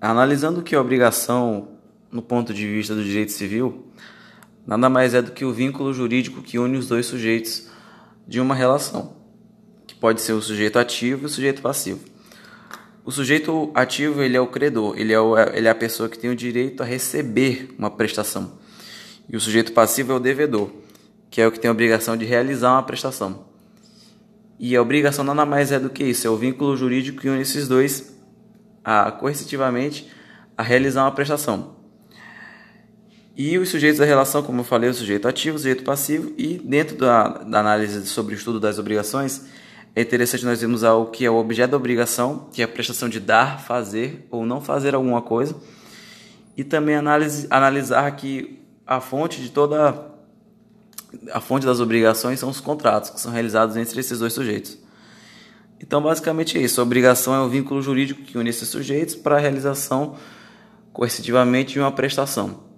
Analisando que a obrigação, no ponto de vista do direito civil, nada mais é do que o vínculo jurídico que une os dois sujeitos de uma relação, que pode ser o sujeito ativo e o sujeito passivo. O sujeito ativo ele é o credor, ele é, o, ele é a pessoa que tem o direito a receber uma prestação. E o sujeito passivo é o devedor, que é o que tem a obrigação de realizar uma prestação. E a obrigação nada mais é do que isso, é o vínculo jurídico que une esses dois a, coercitivamente a realizar uma prestação. E os sujeitos da relação, como eu falei, o sujeito ativo, o sujeito passivo, e dentro da, da análise sobre o estudo das obrigações, é interessante nós vermos o que é o objeto da obrigação, que é a prestação de dar, fazer ou não fazer alguma coisa, e também análise, analisar que a fonte de toda a fonte das obrigações são os contratos que são realizados entre esses dois sujeitos. Então, basicamente é isso. A obrigação é o vínculo jurídico que une esses sujeitos para a realização coercitivamente de uma prestação.